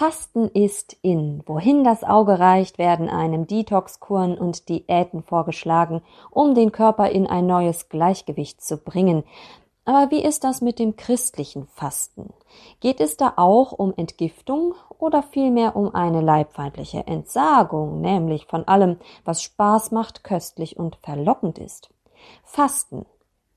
Fasten ist in. Wohin das Auge reicht, werden einem Detoxkuren und Diäten vorgeschlagen, um den Körper in ein neues Gleichgewicht zu bringen. Aber wie ist das mit dem christlichen Fasten? Geht es da auch um Entgiftung oder vielmehr um eine leibfeindliche Entsagung, nämlich von allem, was Spaß macht, köstlich und verlockend ist? Fasten,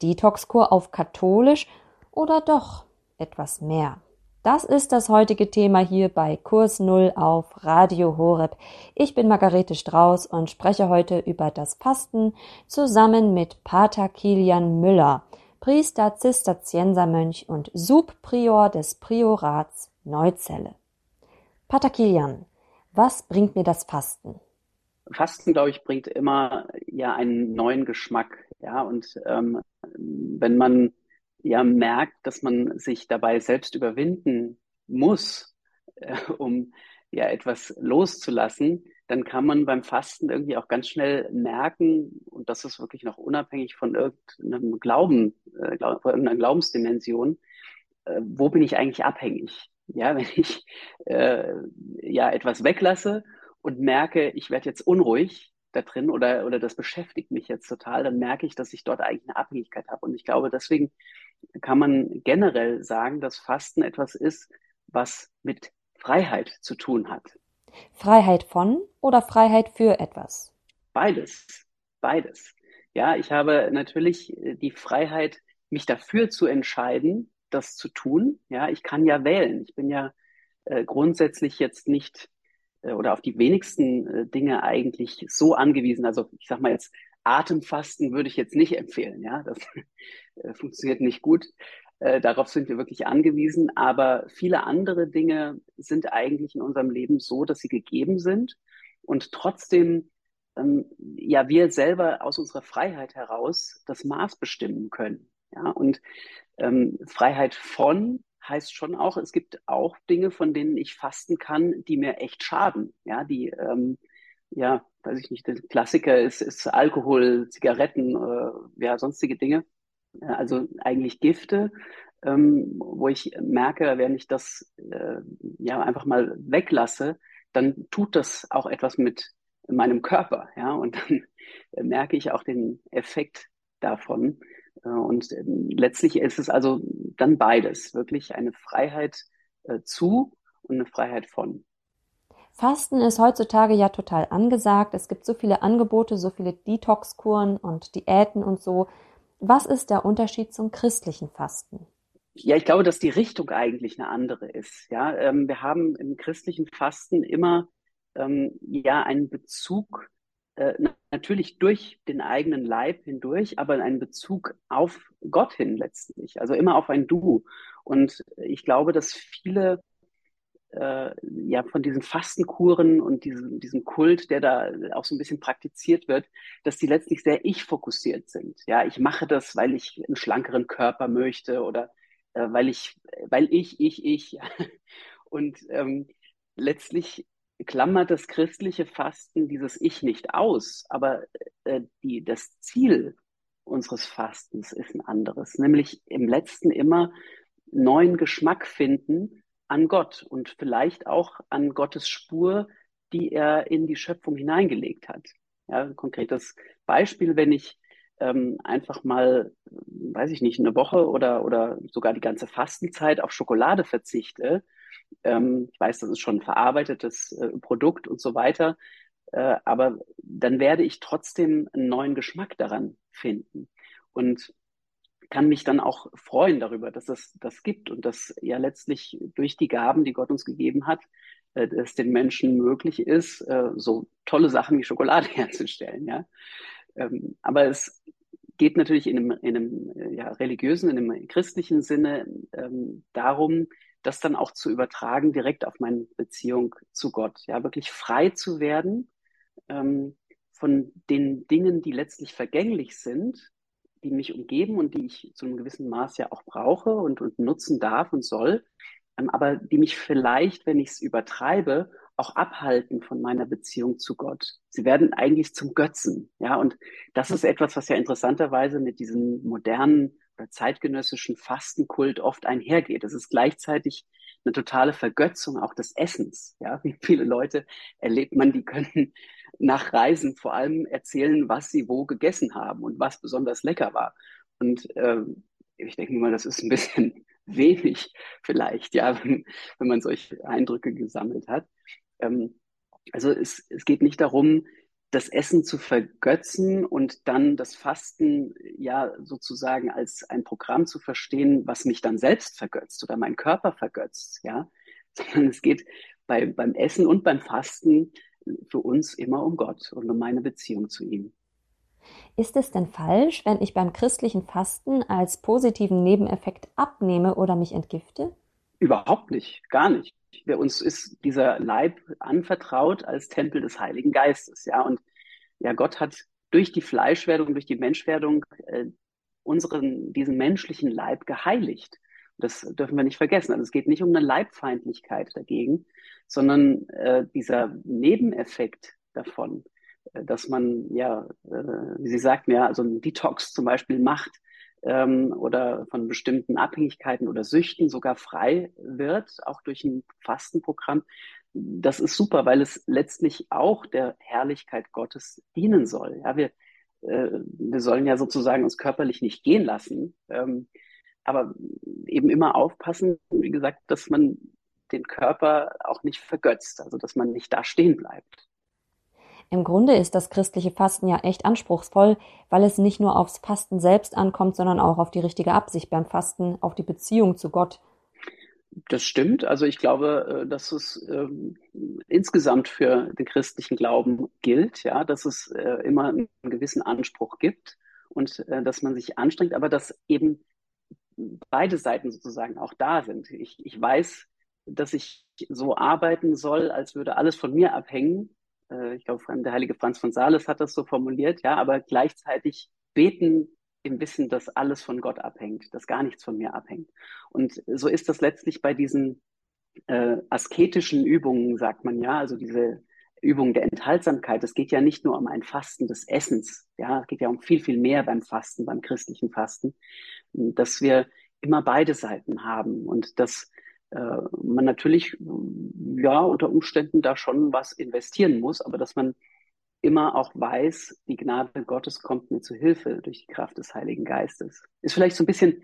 Detoxkur auf katholisch oder doch etwas mehr? Das ist das heutige Thema hier bei Kurs Null auf Radio Horeb. Ich bin Margarete Strauß und spreche heute über das Fasten zusammen mit Pater Kilian Müller, Priester Zisterziensermönch und Subprior des Priorats Neuzelle. Pater Kilian, was bringt mir das Fasten? Fasten, glaube ich, bringt immer ja einen neuen Geschmack. Ja, und ähm, wenn man ja merkt, dass man sich dabei selbst überwinden muss, äh, um ja etwas loszulassen, dann kann man beim Fasten irgendwie auch ganz schnell merken, und das ist wirklich noch unabhängig von irgendeinem Glauben, äh, von irgendeiner Glaubensdimension, äh, wo bin ich eigentlich abhängig? Ja, wenn ich äh, ja etwas weglasse und merke, ich werde jetzt unruhig da drin oder, oder das beschäftigt mich jetzt total, dann merke ich, dass ich dort eigentlich eine Abhängigkeit habe. Und ich glaube, deswegen kann man generell sagen, dass Fasten etwas ist, was mit Freiheit zu tun hat. Freiheit von oder Freiheit für etwas? Beides, beides. Ja, ich habe natürlich äh, die Freiheit, mich dafür zu entscheiden, das zu tun. Ja, ich kann ja wählen. Ich bin ja äh, grundsätzlich jetzt nicht äh, oder auf die wenigsten äh, Dinge eigentlich so angewiesen. Also ich sag mal jetzt Atemfasten würde ich jetzt nicht empfehlen. Ja, das äh, funktioniert nicht gut. Äh, darauf sind wir wirklich angewiesen. Aber viele andere Dinge sind eigentlich in unserem Leben so, dass sie gegeben sind und trotzdem ähm, ja wir selber aus unserer Freiheit heraus das Maß bestimmen können. Ja, und ähm, Freiheit von heißt schon auch, es gibt auch Dinge, von denen ich fasten kann, die mir echt schaden. Ja, die ähm, ja weiß ich nicht, der Klassiker ist, ist Alkohol, Zigaretten, äh, ja, sonstige Dinge. Also eigentlich Gifte, ähm, wo ich merke, wenn ich das äh, ja einfach mal weglasse, dann tut das auch etwas mit meinem Körper, ja, und dann merke ich auch den Effekt davon. Äh, und äh, letztlich ist es also dann beides, wirklich eine Freiheit äh, zu und eine Freiheit von. Fasten ist heutzutage ja total angesagt. Es gibt so viele Angebote, so viele Detox-Kuren und Diäten und so. Was ist der Unterschied zum christlichen Fasten? Ja, ich glaube, dass die Richtung eigentlich eine andere ist. Ja, ähm, wir haben im christlichen Fasten immer ähm, ja einen Bezug äh, natürlich durch den eigenen Leib hindurch, aber einen Bezug auf Gott hin letztlich. Also immer auf ein Du. Und ich glaube, dass viele äh, ja von diesen Fastenkuren und diesem, diesem Kult, der da auch so ein bisschen praktiziert wird, dass die letztlich sehr ich-fokussiert sind. Ja, ich mache das, weil ich einen schlankeren Körper möchte oder äh, weil ich, weil ich, ich, ich. Und ähm, letztlich klammert das christliche Fasten dieses Ich nicht aus, aber äh, die, das Ziel unseres Fastens ist ein anderes, nämlich im letzten immer neuen Geschmack finden an Gott und vielleicht auch an Gottes Spur, die er in die Schöpfung hineingelegt hat. Ja, ein konkretes Beispiel, wenn ich ähm, einfach mal, weiß ich nicht, eine Woche oder, oder sogar die ganze Fastenzeit auf Schokolade verzichte. Ähm, ich weiß, das ist schon ein verarbeitetes äh, Produkt und so weiter. Äh, aber dann werde ich trotzdem einen neuen Geschmack daran finden. Und kann mich dann auch freuen darüber, dass es das gibt und dass ja letztlich durch die Gaben, die Gott uns gegeben hat, äh, es den Menschen möglich ist, äh, so tolle Sachen wie Schokolade herzustellen. Ja? Ähm, aber es geht natürlich in einem, in einem äh, ja, religiösen, in einem christlichen Sinne ähm, darum, das dann auch zu übertragen direkt auf meine Beziehung zu Gott. Ja, wirklich frei zu werden ähm, von den Dingen, die letztlich vergänglich sind die mich umgeben und die ich zu einem gewissen Maß ja auch brauche und, und nutzen darf und soll, ähm, aber die mich vielleicht, wenn ich es übertreibe, auch abhalten von meiner Beziehung zu Gott. Sie werden eigentlich zum Götzen, ja, und das ist etwas, was ja interessanterweise mit diesem modernen oder zeitgenössischen Fastenkult oft einhergeht. Es ist gleichzeitig eine totale Vergötzung auch des Essens. Ja, wie viele Leute erlebt man, die können nach Reisen vor allem erzählen, was sie wo gegessen haben und was besonders lecker war. Und ähm, ich denke mal, das ist ein bisschen wenig vielleicht, ja, wenn, wenn man solche Eindrücke gesammelt hat. Ähm, also es, es geht nicht darum, das Essen zu vergötzen und dann das Fasten ja sozusagen als ein Programm zu verstehen, was mich dann selbst vergötzt oder meinen Körper vergötzt, ja, sondern es geht bei, beim Essen und beim Fasten für uns immer um Gott und um meine Beziehung zu ihm. Ist es denn falsch, wenn ich beim christlichen Fasten als positiven Nebeneffekt abnehme oder mich entgifte? Überhaupt nicht, gar nicht. Bei uns ist dieser Leib anvertraut als Tempel des Heiligen Geistes, ja. Und ja, Gott hat durch die Fleischwerdung, durch die Menschwerdung äh, unseren, diesen menschlichen Leib geheiligt. Das dürfen wir nicht vergessen. Also es geht nicht um eine Leibfeindlichkeit dagegen, sondern äh, dieser Nebeneffekt davon, äh, dass man ja, äh, wie Sie sagten, ja, also ein Detox zum Beispiel macht ähm, oder von bestimmten Abhängigkeiten oder Süchten sogar frei wird, auch durch ein Fastenprogramm. Das ist super, weil es letztlich auch der Herrlichkeit Gottes dienen soll. Ja, wir, äh, wir sollen ja sozusagen uns körperlich nicht gehen lassen, ähm, aber eben immer aufpassen, wie gesagt, dass man den Körper auch nicht vergötzt, also dass man nicht da stehen bleibt. Im Grunde ist das christliche Fasten ja echt anspruchsvoll, weil es nicht nur aufs Fasten selbst ankommt, sondern auch auf die richtige Absicht beim Fasten, auf die Beziehung zu Gott. Das stimmt. Also ich glaube, äh, dass es ähm, insgesamt für den christlichen Glauben gilt, ja, dass es äh, immer einen gewissen Anspruch gibt und äh, dass man sich anstrengt, aber dass eben beide Seiten sozusagen auch da sind. Ich, ich weiß, dass ich so arbeiten soll, als würde alles von mir abhängen äh, ich glaube, der heilige Franz von Sales hat das so formuliert, ja, aber gleichzeitig beten im Wissen, dass alles von Gott abhängt, dass gar nichts von mir abhängt. Und so ist das letztlich bei diesen äh, asketischen Übungen, sagt man ja, also diese Übung der Enthaltsamkeit. Es geht ja nicht nur um ein Fasten des Essens, ja, es geht ja um viel, viel mehr beim Fasten, beim christlichen Fasten, dass wir immer beide Seiten haben und dass äh, man natürlich ja unter Umständen da schon was investieren muss, aber dass man immer auch weiß, die Gnade Gottes kommt mir zu Hilfe durch die Kraft des Heiligen Geistes. Ist vielleicht so ein bisschen,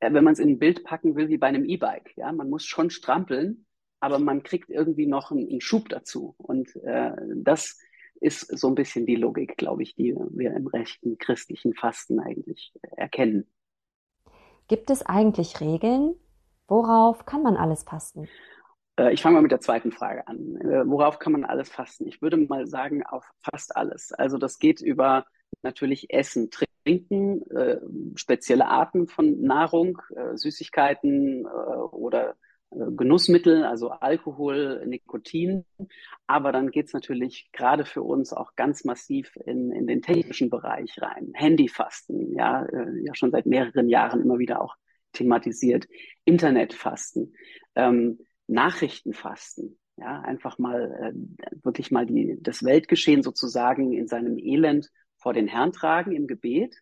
äh, wenn man es in ein Bild packen will, wie bei einem E-Bike. Ja, man muss schon strampeln, aber man kriegt irgendwie noch einen, einen Schub dazu. Und äh, das ist so ein bisschen die Logik, glaube ich, die wir im rechten christlichen Fasten eigentlich erkennen. Gibt es eigentlich Regeln, Worauf kann man alles fasten? Äh, ich fange mal mit der zweiten Frage an. Äh, worauf kann man alles fasten? Ich würde mal sagen, auf fast alles. Also das geht über natürlich Essen, Trinken, äh, spezielle Arten von Nahrung, Süßigkeiten oder Genussmittel, also Alkohol, Nikotin. Aber dann geht es natürlich gerade für uns auch ganz massiv in, in den technischen Bereich rein. Handyfasten, ja, ja schon seit mehreren Jahren immer wieder auch thematisiert. Internetfasten, ähm, Nachrichtenfasten, ja, einfach mal äh, wirklich mal die, das Weltgeschehen sozusagen in seinem Elend vor den Herrn tragen im Gebet,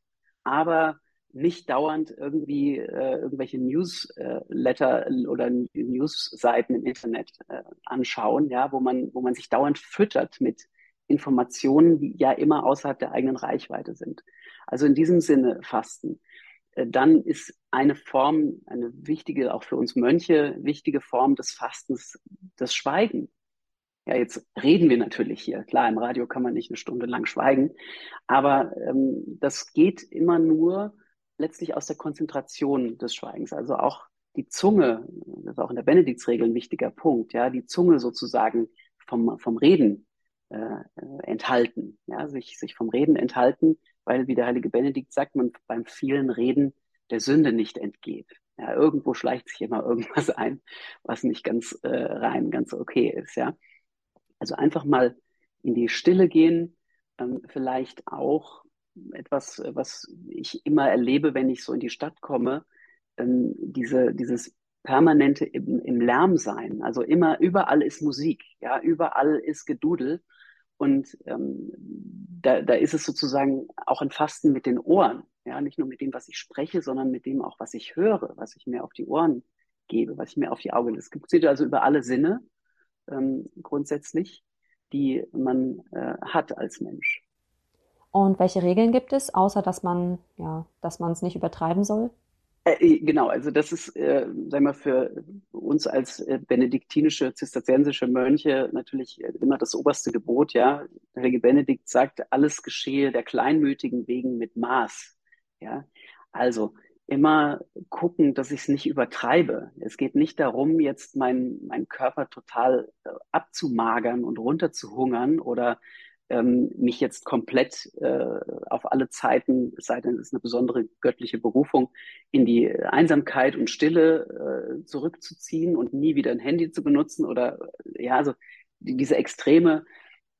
aber nicht dauernd irgendwie äh, irgendwelche Newsletter äh, oder Newsseiten im Internet äh, anschauen, ja, wo man, wo man sich dauernd füttert mit Informationen, die ja immer außerhalb der eigenen Reichweite sind. Also in diesem Sinne Fasten. Äh, dann ist eine Form, eine wichtige, auch für uns Mönche, wichtige Form des Fastens das Schweigen. Ja, jetzt reden wir natürlich hier. Klar, im Radio kann man nicht eine Stunde lang schweigen, aber ähm, das geht immer nur letztlich aus der Konzentration des Schweigens. Also auch die Zunge, das ist auch in der Benediktsregel ein wichtiger Punkt, ja, die Zunge sozusagen vom, vom Reden äh, enthalten, ja, sich, sich vom Reden enthalten weil, wie der heilige Benedikt sagt, man beim vielen Reden der Sünde nicht entgeht. Ja, irgendwo schleicht sich immer irgendwas ein, was nicht ganz äh, rein, ganz okay ist. Ja, also einfach mal in die Stille gehen, ähm, vielleicht auch etwas, was ich immer erlebe, wenn ich so in die Stadt komme, ähm, diese, dieses permanente im, im Lärm sein. Also immer, überall ist Musik, ja, überall ist Gedudel. Und ähm, da, da ist es sozusagen auch ein Fasten mit den Ohren. Ja, nicht nur mit dem, was ich spreche, sondern mit dem auch, was ich höre, was ich mir auf die Ohren gebe, was ich mir auf die Augen. Das funktioniert also über alle Sinne ähm, grundsätzlich, die man äh, hat als Mensch. Und welche Regeln gibt es, außer dass man, ja, dass man es nicht übertreiben soll? Äh, äh, genau, also das ist, äh, sagen wir, für uns als äh, benediktinische, zisterziensische Mönche natürlich äh, immer das oberste Gebot, ja. Der Heilige Benedikt sagt, alles geschehe der Kleinmütigen wegen mit Maß, ja. Also immer gucken, dass ich es nicht übertreibe. Es geht nicht darum, jetzt meinen mein Körper total äh, abzumagern und runterzuhungern oder ähm, mich jetzt komplett äh, auf alle Zeiten, es sei denn, es ist eine besondere göttliche Berufung, in die Einsamkeit und Stille äh, zurückzuziehen und nie wieder ein Handy zu benutzen oder ja, also die, diese Extreme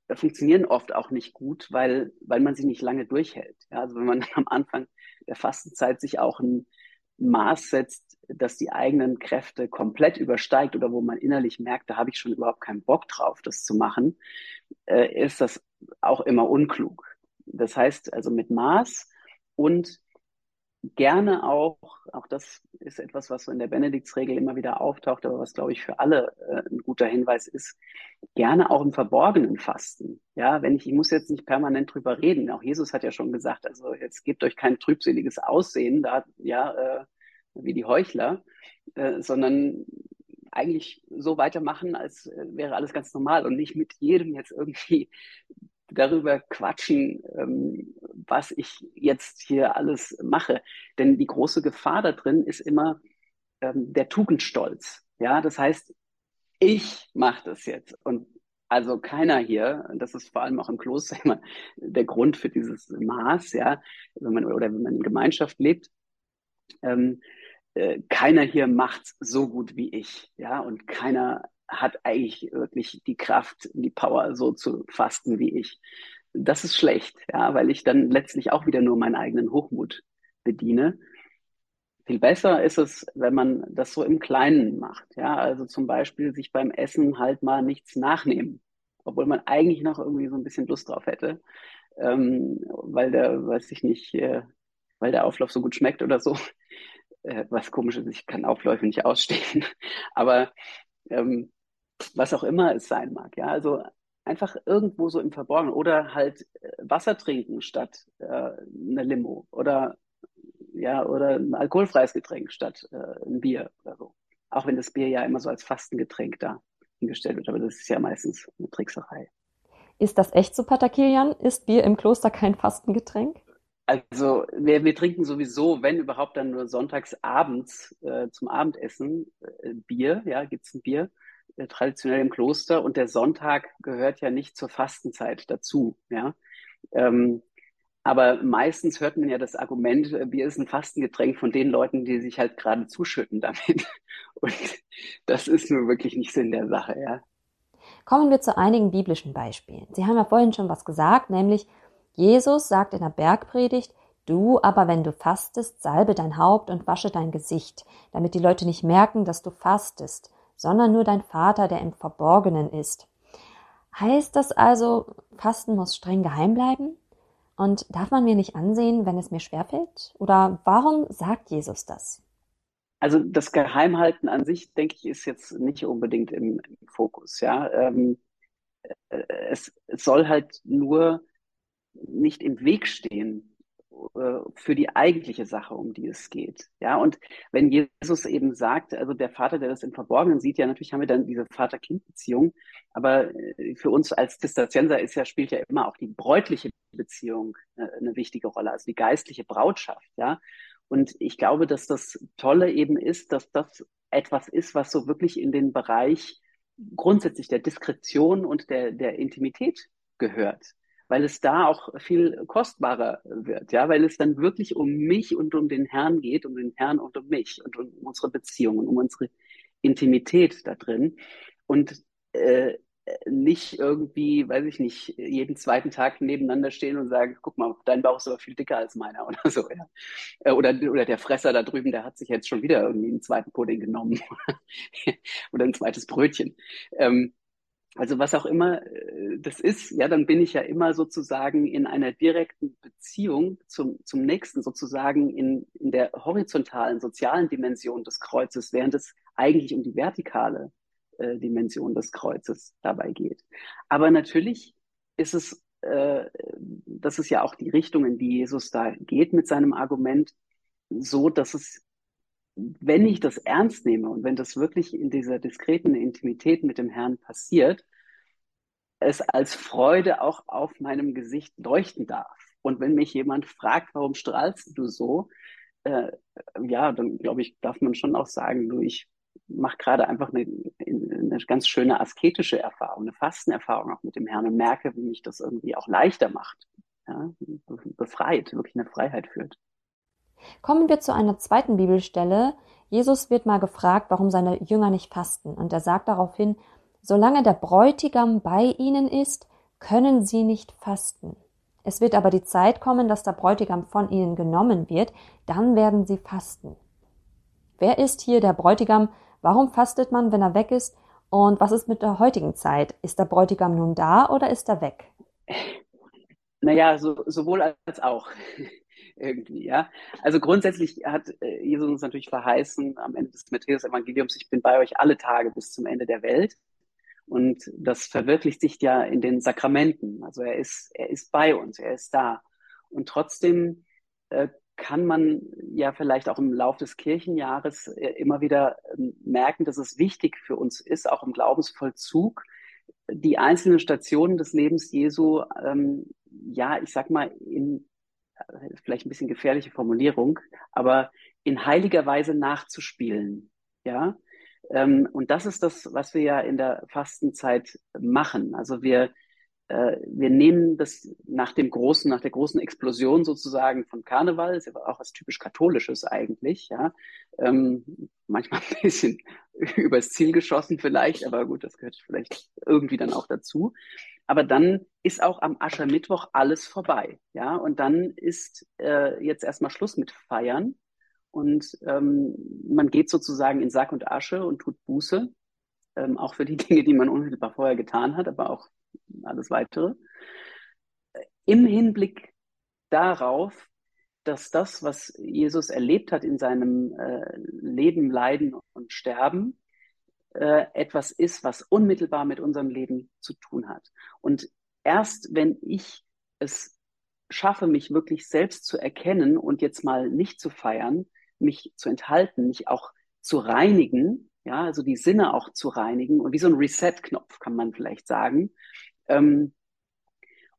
äh, funktionieren oft auch nicht gut, weil, weil man sie nicht lange durchhält. Ja, also wenn man am Anfang der Fastenzeit sich auch ein Maß setzt, das die eigenen Kräfte komplett übersteigt oder wo man innerlich merkt, da habe ich schon überhaupt keinen Bock drauf, das zu machen, äh, ist das auch immer unklug. Das heißt also mit Maß und gerne auch, auch das ist etwas, was so in der Benediktsregel immer wieder auftaucht, aber was, glaube ich, für alle äh, ein guter Hinweis ist, gerne auch im Verborgenen fasten. Ja, wenn ich, ich muss jetzt nicht permanent drüber reden. Auch Jesus hat ja schon gesagt, also jetzt gebt euch kein trübseliges Aussehen, da, ja, äh, wie die Heuchler, äh, sondern eigentlich so weitermachen, als äh, wäre alles ganz normal und nicht mit jedem jetzt irgendwie darüber quatschen, ähm, was ich jetzt hier alles mache. Denn die große Gefahr da drin ist immer ähm, der Tugendstolz. Ja, das heißt, ich mache das jetzt und also keiner hier, das ist vor allem auch im Kloster immer der Grund für dieses Maß, ja, wenn man oder wenn man in Gemeinschaft lebt, ähm, äh, keiner hier macht so gut wie ich, ja, und keiner hat eigentlich wirklich die Kraft, die Power, so zu fasten wie ich. Das ist schlecht, ja, weil ich dann letztlich auch wieder nur meinen eigenen Hochmut bediene. Viel besser ist es, wenn man das so im Kleinen macht, ja, also zum Beispiel sich beim Essen halt mal nichts nachnehmen, obwohl man eigentlich noch irgendwie so ein bisschen Lust drauf hätte, ähm, weil der, weiß ich nicht, äh, weil der Auflauf so gut schmeckt oder so. Äh, was komisch ist, ich kann Aufläufe nicht ausstehen. Aber ähm, was auch immer es sein mag. Ja, also einfach irgendwo so im Verborgenen oder halt äh, Wasser trinken statt äh, eine Limo oder ja oder ein alkoholfreies Getränk statt äh, ein Bier oder so. Auch wenn das Bier ja immer so als Fastengetränk da hingestellt wird, aber das ist ja meistens eine Trickserei. Ist das echt so, Pater Kilian? Ist Bier im Kloster kein Fastengetränk? Also wir, wir trinken sowieso, wenn überhaupt, dann nur sonntags abends äh, zum Abendessen äh, Bier, ja, gibt's ein Bier. Äh, traditionell im Kloster und der Sonntag gehört ja nicht zur Fastenzeit dazu, ja. Ähm, aber meistens hört man ja das Argument, äh, Bier ist ein Fastengetränk von den Leuten, die sich halt gerade zuschütten damit. Und das ist nur wirklich nicht Sinn der Sache, ja. Kommen wir zu einigen biblischen Beispielen. Sie haben ja vorhin schon was gesagt, nämlich Jesus sagt in der Bergpredigt, Du aber, wenn du fastest, salbe dein Haupt und wasche dein Gesicht, damit die Leute nicht merken, dass du fastest, sondern nur dein Vater, der im Verborgenen ist. Heißt das also, Fasten muss streng geheim bleiben? Und darf man mir nicht ansehen, wenn es mir schwerfällt? Oder warum sagt Jesus das? Also das Geheimhalten an sich, denke ich, ist jetzt nicht unbedingt im, im Fokus. Ja, ähm, äh, es, es soll halt nur nicht im Weg stehen äh, für die eigentliche Sache, um die es geht. Ja, und wenn Jesus eben sagt, also der Vater, der das im Verborgenen sieht, ja, natürlich haben wir dann diese Vater-Kind-Beziehung, aber äh, für uns als Zisterzienser ist ja, spielt ja immer auch die bräutliche Beziehung äh, eine wichtige Rolle, also die geistliche Brautschaft, ja. Und ich glaube, dass das Tolle eben ist, dass das etwas ist, was so wirklich in den Bereich grundsätzlich der Diskretion und der, der Intimität gehört weil es da auch viel kostbarer wird, ja, weil es dann wirklich um mich und um den Herrn geht, um den Herrn und um mich und um unsere Beziehungen, um unsere Intimität da drin und äh, nicht irgendwie, weiß ich nicht, jeden zweiten Tag nebeneinander stehen und sagen, guck mal, dein Bauch ist aber viel dicker als meiner oder so, ja. Äh, oder, oder der Fresser da drüben, der hat sich jetzt schon wieder irgendwie einen zweiten Pudding genommen oder ein zweites Brötchen. Ähm, also was auch immer äh, das ist, ja, dann bin ich ja immer sozusagen in einer direkten Beziehung zum, zum Nächsten, sozusagen in, in der horizontalen, sozialen Dimension des Kreuzes, während es eigentlich um die vertikale äh, Dimension des Kreuzes dabei geht. Aber natürlich ist es, äh, das ist ja auch die Richtung, in die Jesus da geht mit seinem Argument, so dass es, wenn ich das ernst nehme und wenn das wirklich in dieser diskreten Intimität mit dem Herrn passiert, es als Freude auch auf meinem Gesicht leuchten darf. Und wenn mich jemand fragt, warum strahlst du so, äh, ja, dann glaube ich, darf man schon auch sagen, du, ich mache gerade einfach eine, eine ganz schöne asketische Erfahrung, eine Fastenerfahrung auch mit dem Herrn und merke, wie mich das irgendwie auch leichter macht, ja, befreit, wirklich eine Freiheit führt. Kommen wir zu einer zweiten Bibelstelle. Jesus wird mal gefragt, warum seine Jünger nicht fasten. Und er sagt daraufhin, solange der Bräutigam bei ihnen ist, können sie nicht fasten. Es wird aber die Zeit kommen, dass der Bräutigam von ihnen genommen wird, dann werden sie fasten. Wer ist hier der Bräutigam? Warum fastet man, wenn er weg ist? Und was ist mit der heutigen Zeit? Ist der Bräutigam nun da oder ist er weg? Naja, so, sowohl als auch irgendwie, ja. Also grundsätzlich hat äh, Jesus uns natürlich verheißen am Ende des Matthäus-Evangeliums, ich bin bei euch alle Tage bis zum Ende der Welt. Und das verwirklicht sich ja in den Sakramenten. Also er ist, er ist bei uns, er ist da. Und trotzdem äh, kann man ja vielleicht auch im Laufe des Kirchenjahres äh, immer wieder ähm, merken, dass es wichtig für uns ist, auch im Glaubensvollzug, die einzelnen Stationen des Lebens Jesu, ähm, ja, ich sag mal, in vielleicht ein bisschen gefährliche Formulierung, aber in heiliger Weise nachzuspielen. Ja, ähm, und das ist das, was wir ja in der Fastenzeit machen. Also wir äh, wir nehmen das nach dem großen, nach der großen Explosion sozusagen von Karneval, ist ja auch was typisch Katholisches eigentlich, ja. Ähm, manchmal ein bisschen übers Ziel geschossen vielleicht, aber gut, das gehört vielleicht irgendwie dann auch dazu. Aber dann ist auch am Aschermittwoch alles vorbei, ja. Und dann ist äh, jetzt erstmal Schluss mit Feiern und ähm, man geht sozusagen in Sack und Asche und tut Buße, ähm, auch für die Dinge, die man unmittelbar vorher getan hat, aber auch alles weitere. Im Hinblick darauf, dass das, was Jesus erlebt hat in seinem äh, Leben, Leiden und Sterben, äh, etwas ist, was unmittelbar mit unserem Leben zu tun hat. Und erst wenn ich es schaffe, mich wirklich selbst zu erkennen und jetzt mal nicht zu feiern, mich zu enthalten, mich auch zu reinigen, ja, also die Sinne auch zu reinigen und wie so ein Reset-Knopf kann man vielleicht sagen, ähm,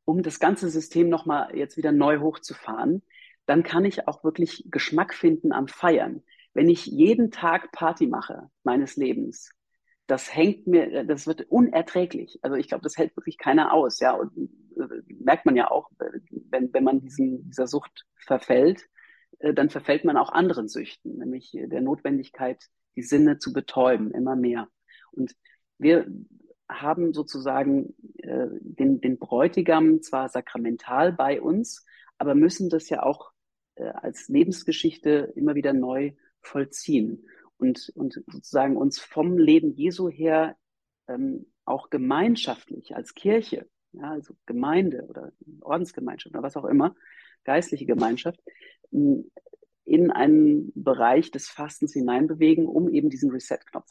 um das ganze System nochmal jetzt wieder neu hochzufahren, dann kann ich auch wirklich Geschmack finden am Feiern. Wenn ich jeden Tag Party mache meines Lebens, das hängt mir, das wird unerträglich. Also ich glaube, das hält wirklich keiner aus, ja. Und äh, merkt man ja auch, wenn, wenn man diesen, dieser Sucht verfällt, äh, dann verfällt man auch anderen Süchten, nämlich der Notwendigkeit, die Sinne zu betäuben, immer mehr. Und wir haben sozusagen äh, den, den Bräutigam zwar sakramental bei uns, aber müssen das ja auch äh, als Lebensgeschichte immer wieder neu vollziehen und, und sozusagen uns vom Leben Jesu her ähm, auch gemeinschaftlich als Kirche, ja, also Gemeinde oder Ordensgemeinschaft oder was auch immer, geistliche Gemeinschaft, in einen Bereich des Fastens hineinbewegen, um eben diesen Reset-Knopf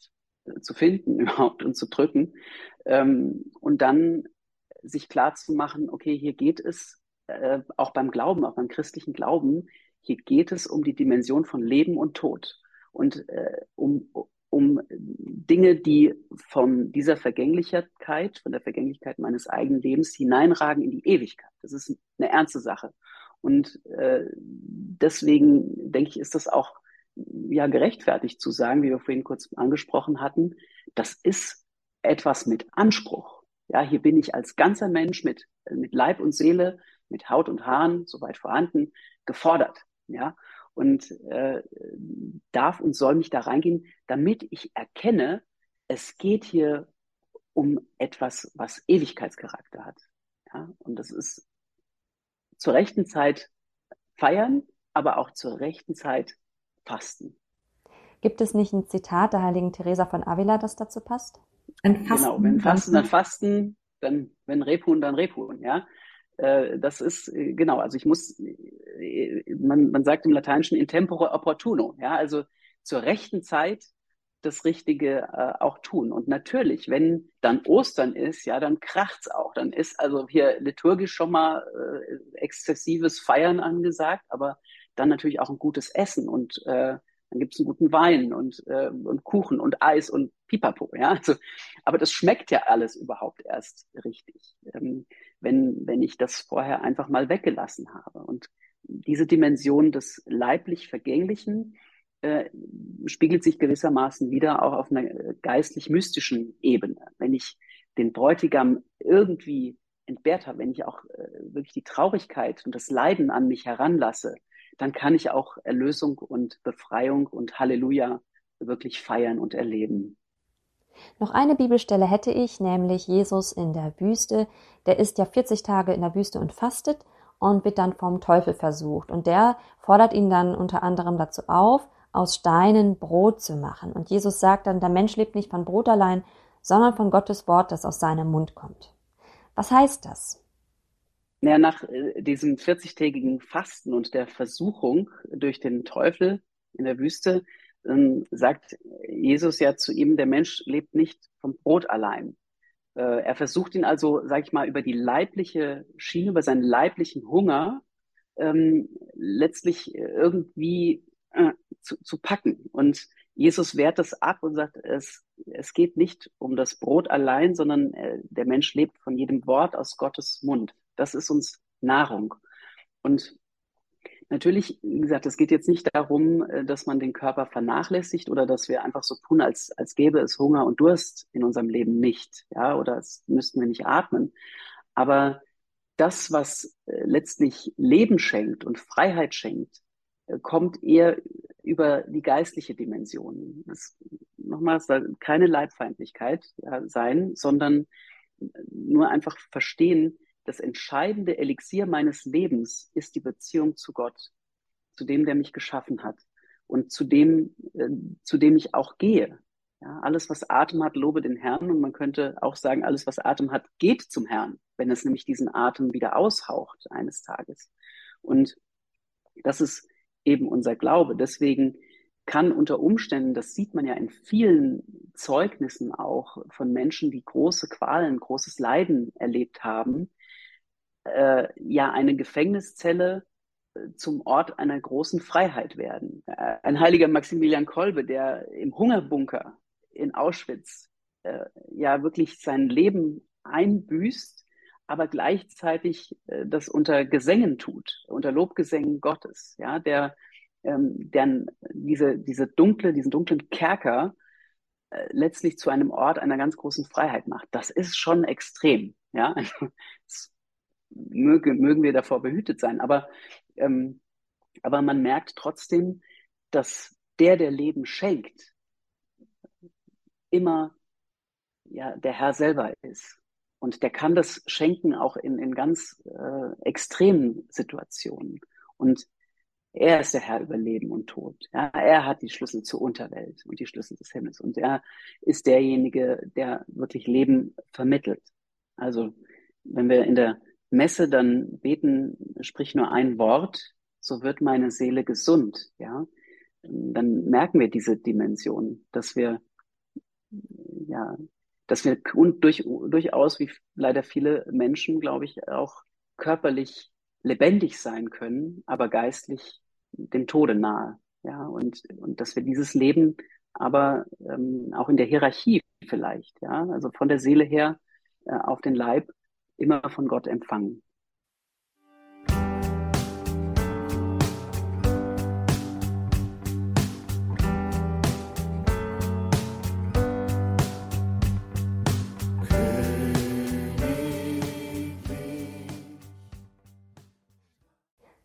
zu finden überhaupt und zu drücken. Ähm, und dann sich klar zu machen, okay, hier geht es äh, auch beim Glauben, auch beim christlichen Glauben, hier geht es um die Dimension von Leben und Tod und äh, um, um Dinge, die von dieser Vergänglichkeit, von der Vergänglichkeit meines eigenen Lebens hineinragen in die Ewigkeit. Das ist eine ernste Sache. Und äh, deswegen denke ich, ist das auch ja gerechtfertigt zu sagen, wie wir vorhin kurz angesprochen hatten, das ist etwas mit Anspruch. Ja, hier bin ich als ganzer Mensch mit, mit Leib und Seele, mit Haut und Haaren, soweit vorhanden, gefordert. Ja, und äh, darf und soll mich da reingehen, damit ich erkenne, es geht hier um etwas, was Ewigkeitscharakter hat. Ja, und das ist zur rechten Zeit feiern, aber auch zur rechten Zeit Fasten. Gibt es nicht ein Zitat der heiligen Teresa von Avila, das dazu passt? Ein Fasten, genau, wenn Fasten, dann Fasten, dann wenn Rebhuhn, dann Rebhuhn, ja. Äh, das ist, äh, genau, also ich muss, äh, man, man sagt im Lateinischen in tempore opportuno, ja, also zur rechten Zeit das Richtige äh, auch tun. Und natürlich, wenn dann Ostern ist, ja, dann kracht's auch. Dann ist also hier liturgisch schon mal äh, exzessives Feiern angesagt, aber dann natürlich auch ein gutes Essen und äh, dann gibt's einen guten Wein und, äh, und Kuchen und Eis und Pipapo, ja. Also, aber das schmeckt ja alles überhaupt erst richtig, ähm, wenn, wenn ich das vorher einfach mal weggelassen habe. Und diese Dimension des leiblich Vergänglichen, äh, spiegelt sich gewissermaßen wieder auch auf einer geistlich-mystischen Ebene. Wenn ich den Bräutigam irgendwie entbehrt habe, wenn ich auch äh, wirklich die Traurigkeit und das Leiden an mich heranlasse, dann kann ich auch Erlösung und Befreiung und Halleluja wirklich feiern und erleben. Noch eine Bibelstelle hätte ich, nämlich Jesus in der Wüste. Der ist ja 40 Tage in der Wüste und fastet und wird dann vom Teufel versucht. Und der fordert ihn dann unter anderem dazu auf, aus Steinen Brot zu machen. Und Jesus sagt dann, der Mensch lebt nicht von Brot allein, sondern von Gottes Wort, das aus seinem Mund kommt. Was heißt das? Ja, nach äh, diesem 40-tägigen Fasten und der Versuchung durch den Teufel in der Wüste, ähm, sagt Jesus ja zu ihm, der Mensch lebt nicht vom Brot allein. Äh, er versucht ihn also, sag ich mal, über die leibliche Schiene, über seinen leiblichen Hunger, ähm, letztlich irgendwie äh, zu, zu packen. Und Jesus wehrt das ab und sagt, es, es geht nicht um das Brot allein, sondern äh, der Mensch lebt von jedem Wort aus Gottes Mund. Das ist uns Nahrung. Und natürlich, wie gesagt, es geht jetzt nicht darum, äh, dass man den Körper vernachlässigt oder dass wir einfach so tun, als, als gäbe es Hunger und Durst in unserem Leben nicht, ja, oder als müssten wir nicht atmen. Aber das, was äh, letztlich Leben schenkt und Freiheit schenkt, kommt eher über die geistliche Dimension. Das, nochmal, es soll keine Leibfeindlichkeit sein, sondern nur einfach verstehen, das entscheidende Elixier meines Lebens ist die Beziehung zu Gott, zu dem, der mich geschaffen hat und zu dem, äh, zu dem ich auch gehe. Ja, alles, was Atem hat, lobe den Herrn. Und man könnte auch sagen, alles, was Atem hat, geht zum Herrn, wenn es nämlich diesen Atem wieder aushaucht eines Tages. Und das ist eben unser Glaube. Deswegen kann unter Umständen, das sieht man ja in vielen Zeugnissen auch von Menschen, die große Qualen, großes Leiden erlebt haben, äh, ja eine Gefängniszelle äh, zum Ort einer großen Freiheit werden. Äh, ein heiliger Maximilian Kolbe, der im Hungerbunker in Auschwitz äh, ja wirklich sein Leben einbüßt, aber gleichzeitig äh, das unter Gesängen tut, unter Lobgesängen Gottes, ja, der, ähm, der diese, diese dunkle, diesen dunklen Kerker äh, letztlich zu einem Ort einer ganz großen Freiheit macht. Das ist schon extrem, ja. möge, mögen wir davor behütet sein, aber, ähm, aber man merkt trotzdem, dass der, der Leben schenkt, immer ja der Herr selber ist. Und der kann das schenken auch in, in ganz äh, extremen Situationen. Und er ist der Herr über Leben und Tod. Ja, er hat die Schlüssel zur Unterwelt und die Schlüssel des Himmels. Und er ist derjenige, der wirklich Leben vermittelt. Also, wenn wir in der Messe dann beten, sprich nur ein Wort, so wird meine Seele gesund, ja. Dann merken wir diese Dimension, dass wir, ja, dass wir und durch, durchaus, wie leider viele Menschen, glaube ich, auch körperlich lebendig sein können, aber geistlich dem Tode nahe. Ja, und, und dass wir dieses Leben aber ähm, auch in der Hierarchie vielleicht, ja, also von der Seele her äh, auf den Leib immer von Gott empfangen.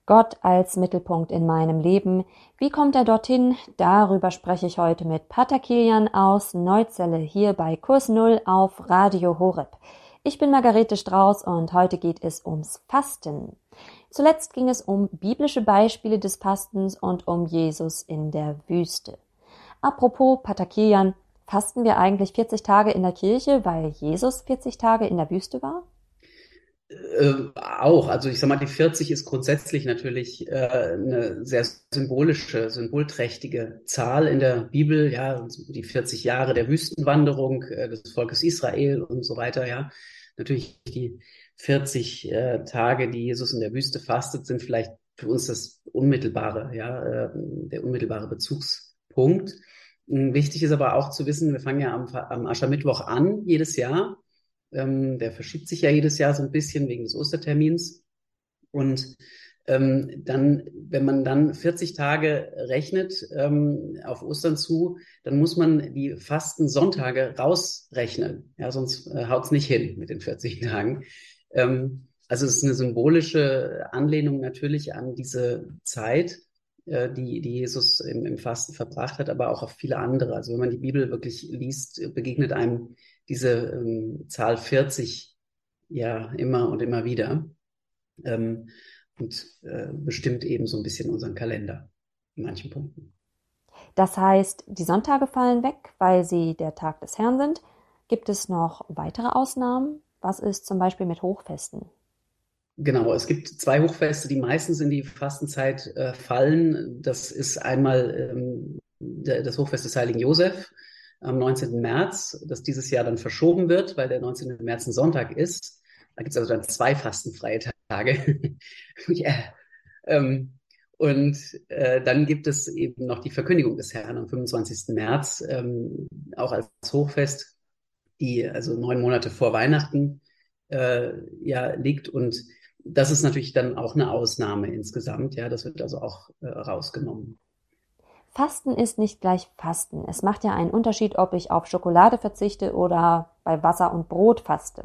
Gott als Mittelpunkt in meinem Leben. Wie kommt er dorthin? Darüber spreche ich heute mit Pater Kilian aus Neuzelle hier bei Kurs Null auf Radio Horeb. Ich bin Margarete Strauß und heute geht es ums Fasten. Zuletzt ging es um biblische Beispiele des Fastens und um Jesus in der Wüste. Apropos Pater Kilian, fasten wir eigentlich 40 Tage in der Kirche, weil Jesus 40 Tage in der Wüste war? Äh, auch. Also ich sag mal, die 40 ist grundsätzlich natürlich äh, eine sehr symbolische, symbolträchtige Zahl in der Bibel. Ja, die 40 Jahre der Wüstenwanderung äh, des Volkes Israel und so weiter. Ja, natürlich die 40 äh, Tage, die Jesus in der Wüste fastet, sind vielleicht für uns das unmittelbare, ja, äh, der unmittelbare Bezugspunkt. Wichtig ist aber auch zu wissen, wir fangen ja am, am Aschermittwoch an, jedes Jahr. Ähm, der verschiebt sich ja jedes Jahr so ein bisschen wegen des Ostertermins. Und ähm, dann, wenn man dann 40 Tage rechnet ähm, auf Ostern zu, dann muss man die fasten Sonntage rausrechnen. Ja, sonst äh, haut es nicht hin mit den 40 Tagen. Ähm, also es ist eine symbolische Anlehnung natürlich an diese Zeit, äh, die, die Jesus im, im Fasten verbracht hat, aber auch auf viele andere. Also wenn man die Bibel wirklich liest, begegnet einem diese ähm, Zahl 40 ja immer und immer wieder ähm, und äh, bestimmt eben so ein bisschen unseren Kalender in manchen Punkten. Das heißt, die Sonntage fallen weg, weil sie der Tag des Herrn sind. Gibt es noch weitere Ausnahmen? Was ist zum Beispiel mit Hochfesten? Genau, es gibt zwei Hochfeste, die meistens in die Fastenzeit äh, fallen. Das ist einmal ähm, das Hochfest des Heiligen Josef am 19. März, das dieses Jahr dann verschoben wird, weil der 19. März ein Sonntag ist. Da gibt es also dann zwei fastenfreie Tage. yeah. ähm, und äh, dann gibt es eben noch die Verkündigung des Herrn am 25. März, ähm, auch als Hochfest, die also neun Monate vor Weihnachten äh, ja liegt. Und das ist natürlich dann auch eine Ausnahme insgesamt. Ja, das wird also auch äh, rausgenommen. Fasten ist nicht gleich Fasten. Es macht ja einen Unterschied, ob ich auf Schokolade verzichte oder bei Wasser und Brot faste.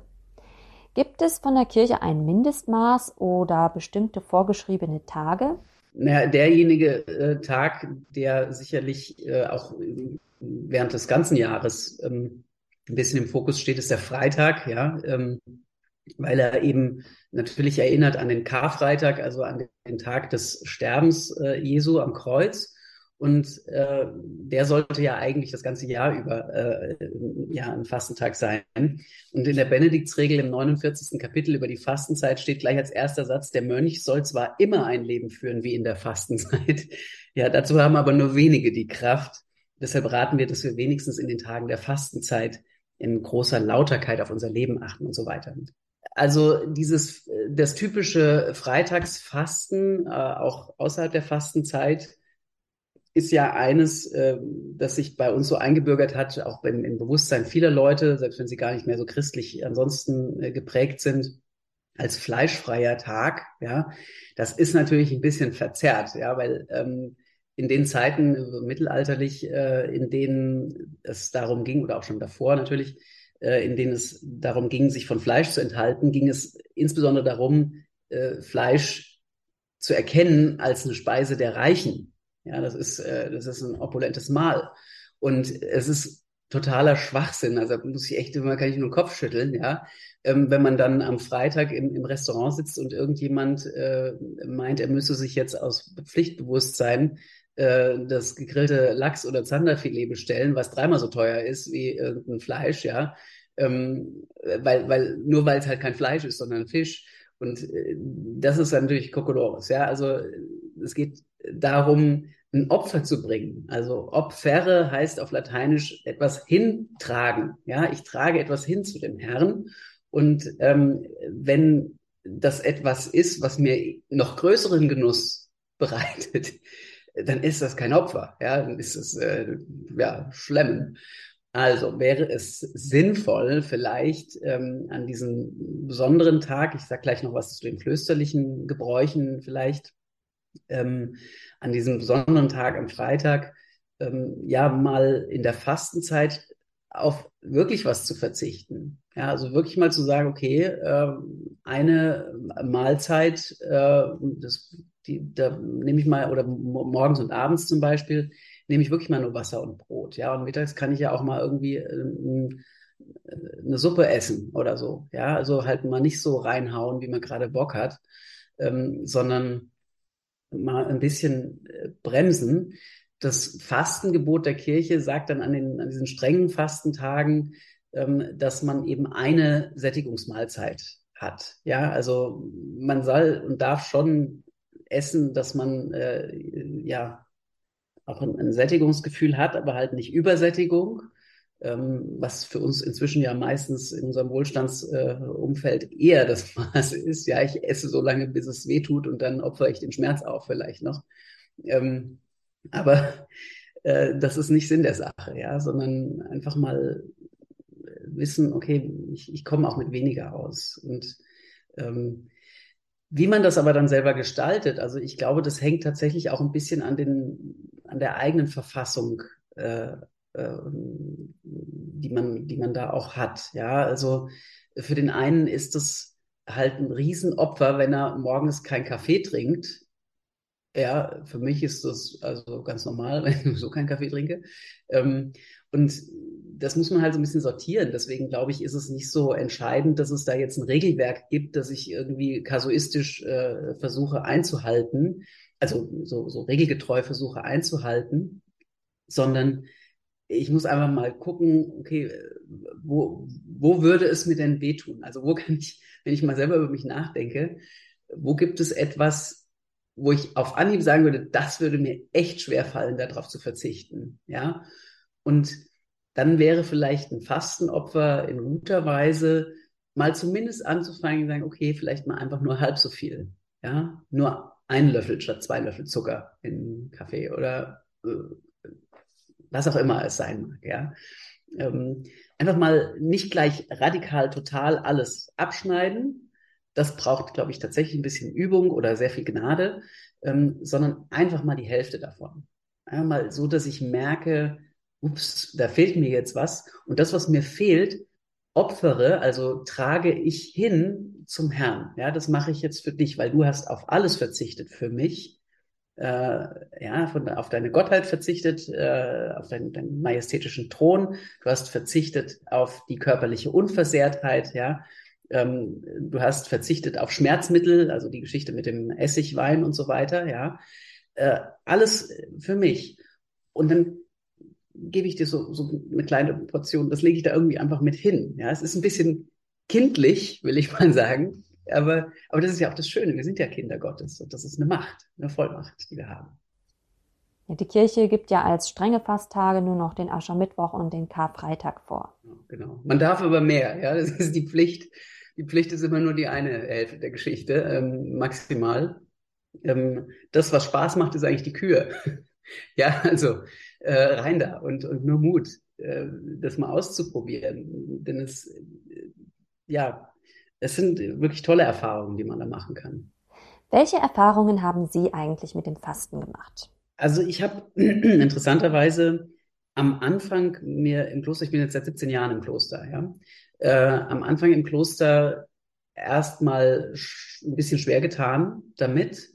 Gibt es von der Kirche ein Mindestmaß oder bestimmte vorgeschriebene Tage? Naja, derjenige äh, Tag, der sicherlich äh, auch während des ganzen Jahres ähm, ein bisschen im Fokus steht, ist der Freitag, ja, ähm, weil er eben natürlich erinnert an den Karfreitag, also an den Tag des Sterbens äh, Jesu am Kreuz. Und äh, der sollte ja eigentlich das ganze Jahr über äh, ja, ein Fastentag sein. Und in der Benediktsregel im 49. Kapitel über die Fastenzeit steht gleich als erster Satz, der Mönch soll zwar immer ein Leben führen wie in der Fastenzeit. Ja, dazu haben aber nur wenige die Kraft. Deshalb raten wir, dass wir wenigstens in den Tagen der Fastenzeit in großer Lauterkeit auf unser Leben achten und so weiter. Also dieses, das typische Freitagsfasten, äh, auch außerhalb der Fastenzeit, ist ja eines, äh, das sich bei uns so eingebürgert hat, auch im, im, Bewusstsein vieler Leute, selbst wenn sie gar nicht mehr so christlich ansonsten äh, geprägt sind, als fleischfreier Tag. Ja, das ist natürlich ein bisschen verzerrt, ja, weil ähm, in den Zeiten äh, mittelalterlich, äh, in denen es darum ging oder auch schon davor natürlich, äh, in denen es darum ging, sich von Fleisch zu enthalten, ging es insbesondere darum, äh, Fleisch zu erkennen als eine Speise der Reichen ja, das ist, äh, das ist ein opulentes Mahl. Und es ist totaler Schwachsinn. Also muss ich echt immer, kann ich nur den Kopf schütteln, ja. Ähm, wenn man dann am Freitag im, im Restaurant sitzt und irgendjemand äh, meint, er müsse sich jetzt aus Pflichtbewusstsein äh, das gegrillte Lachs- oder Zanderfilet bestellen, was dreimal so teuer ist wie irgendein Fleisch, ja. Ähm, weil, weil, nur weil es halt kein Fleisch ist, sondern Fisch. Und äh, das ist dann natürlich Kokolores, ja. Also es geht darum, ein Opfer zu bringen. Also opfere heißt auf Lateinisch etwas hintragen. Ja, ich trage etwas hin zu dem Herrn. Und ähm, wenn das etwas ist, was mir noch größeren Genuss bereitet, dann ist das kein Opfer. Ja, dann ist es äh, ja Schlemmen. Also wäre es sinnvoll, vielleicht ähm, an diesem besonderen Tag, ich sage gleich noch was zu den klösterlichen Gebräuchen vielleicht, ähm, an diesem besonderen Tag am Freitag ähm, ja mal in der Fastenzeit auf wirklich was zu verzichten. Ja, also wirklich mal zu sagen, okay, äh, eine Mahlzeit, äh, das, die, da nehme ich mal, oder morgens und abends zum Beispiel, nehme ich wirklich mal nur Wasser und Brot. Ja, und mittags kann ich ja auch mal irgendwie äh, eine Suppe essen oder so. Ja, also halt mal nicht so reinhauen, wie man gerade Bock hat, ähm, sondern mal ein bisschen äh, bremsen. Das Fastengebot der Kirche sagt dann an, den, an diesen strengen Fastentagen, ähm, dass man eben eine Sättigungsmahlzeit hat. Ja, also man soll und darf schon essen, dass man äh, ja auch ein, ein, Sättigungsgefühl hat, aber halt nicht Übersättigung, was für uns inzwischen ja meistens in unserem Wohlstandsumfeld äh, eher das Maß ist. Ja, ich esse so lange, bis es weh tut und dann opfere ich den Schmerz auch vielleicht noch. Ähm, aber äh, das ist nicht Sinn der Sache, ja, sondern einfach mal wissen, okay, ich, ich komme auch mit weniger aus. Und ähm, wie man das aber dann selber gestaltet, also ich glaube, das hängt tatsächlich auch ein bisschen an, den, an der eigenen Verfassung, äh, äh, die, man, die man da auch hat. Ja, also für den einen ist es halt ein Riesenopfer, wenn er morgens keinen Kaffee trinkt. Ja, für mich ist das also ganz normal, wenn ich so keinen Kaffee trinke. Ähm, und das muss man halt so ein bisschen sortieren. Deswegen glaube ich, ist es nicht so entscheidend, dass es da jetzt ein Regelwerk gibt, das ich irgendwie kasuistisch äh, versuche einzuhalten, also so, so regelgetreu versuche einzuhalten, sondern ich muss einfach mal gucken, okay, wo, wo würde es mir denn wehtun? Also wo kann ich, wenn ich mal selber über mich nachdenke, wo gibt es etwas, wo ich auf Anhieb sagen würde, das würde mir echt schwer fallen, darauf zu verzichten, ja? Und dann wäre vielleicht ein Fastenopfer in guter Weise mal zumindest anzufangen und sagen, okay, vielleicht mal einfach nur halb so viel. Ja, nur ein Löffel statt zwei Löffel Zucker in Kaffee oder äh, was auch immer es sein mag. Ja, ähm, einfach mal nicht gleich radikal total alles abschneiden. Das braucht, glaube ich, tatsächlich ein bisschen Übung oder sehr viel Gnade, ähm, sondern einfach mal die Hälfte davon. Einmal so, dass ich merke, ups, da fehlt mir jetzt was. Und das, was mir fehlt, opfere, also trage ich hin zum Herrn. Ja, das mache ich jetzt für dich, weil du hast auf alles verzichtet für mich. Äh, ja, von, auf deine Gottheit verzichtet, äh, auf deinen, deinen majestätischen Thron. Du hast verzichtet auf die körperliche Unversehrtheit, ja. Ähm, du hast verzichtet auf Schmerzmittel, also die Geschichte mit dem Essigwein und so weiter, ja. Äh, alles für mich. Und dann gebe ich dir so, so eine kleine Portion, das lege ich da irgendwie einfach mit hin. Ja, es ist ein bisschen kindlich, will ich mal sagen. Aber, aber das ist ja auch das Schöne. Wir sind ja Kinder Gottes und das ist eine Macht, eine Vollmacht, die wir haben. Ja, die Kirche gibt ja als strenge Fasttage nur noch den Aschermittwoch und den Karfreitag vor. Genau. Man darf aber mehr. Ja, das ist die Pflicht. Die Pflicht ist immer nur die eine Hälfte der Geschichte, ähm, maximal. Ähm, das, was Spaß macht, ist eigentlich die Kür. ja, also äh, rein da und, und nur Mut, äh, das mal auszuprobieren. Denn es, äh, ja, es sind wirklich tolle Erfahrungen, die man da machen kann. Welche Erfahrungen haben Sie eigentlich mit dem Fasten gemacht? Also ich habe interessanterweise am Anfang mir im Kloster, ich bin jetzt seit 17 Jahren im Kloster, ja, äh, am Anfang im Kloster erstmal ein bisschen schwer getan damit,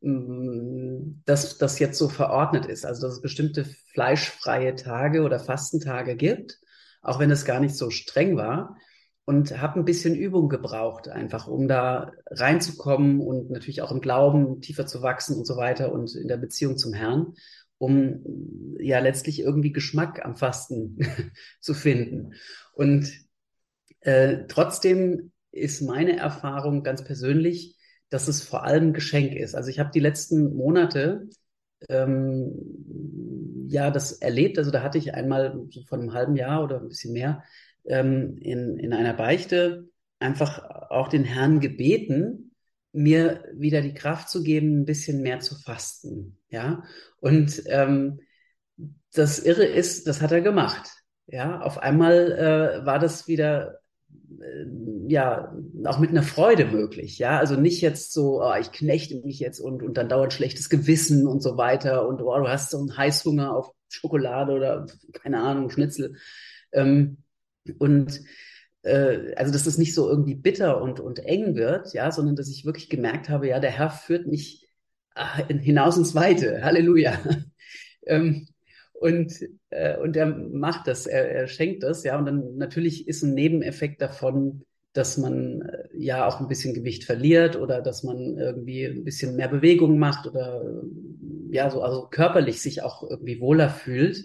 dass das jetzt so verordnet ist, also dass es bestimmte fleischfreie Tage oder Fastentage gibt, auch wenn es gar nicht so streng war. Und habe ein bisschen Übung gebraucht, einfach um da reinzukommen und natürlich auch im Glauben tiefer zu wachsen und so weiter und in der Beziehung zum Herrn, um ja letztlich irgendwie Geschmack am Fasten zu finden. Und äh, trotzdem ist meine Erfahrung ganz persönlich, dass es vor allem Geschenk ist. Also ich habe die letzten Monate ähm, ja das erlebt. Also da hatte ich einmal so vor einem halben Jahr oder ein bisschen mehr ähm, in, in einer Beichte einfach auch den Herrn gebeten, mir wieder die Kraft zu geben, ein bisschen mehr zu fasten. Ja, und ähm, das Irre ist, das hat er gemacht. Ja, auf einmal äh, war das wieder äh, ja, auch mit einer Freude möglich, ja, also nicht jetzt so, oh, ich knechte mich jetzt und, und dann dauert schlechtes Gewissen und so weiter und oh, du hast so einen Heißhunger auf Schokolade oder keine Ahnung, Schnitzel. Ähm, und äh, also, dass es nicht so irgendwie bitter und, und eng wird, ja, sondern dass ich wirklich gemerkt habe, ja, der Herr führt mich ach, hinaus ins Weite. Halleluja. ähm, und, äh, und er macht das, er, er schenkt das, ja. Und dann natürlich ist ein Nebeneffekt davon, dass man äh, ja auch ein bisschen Gewicht verliert oder dass man irgendwie ein bisschen mehr Bewegung macht oder ja, so also körperlich sich auch irgendwie wohler fühlt.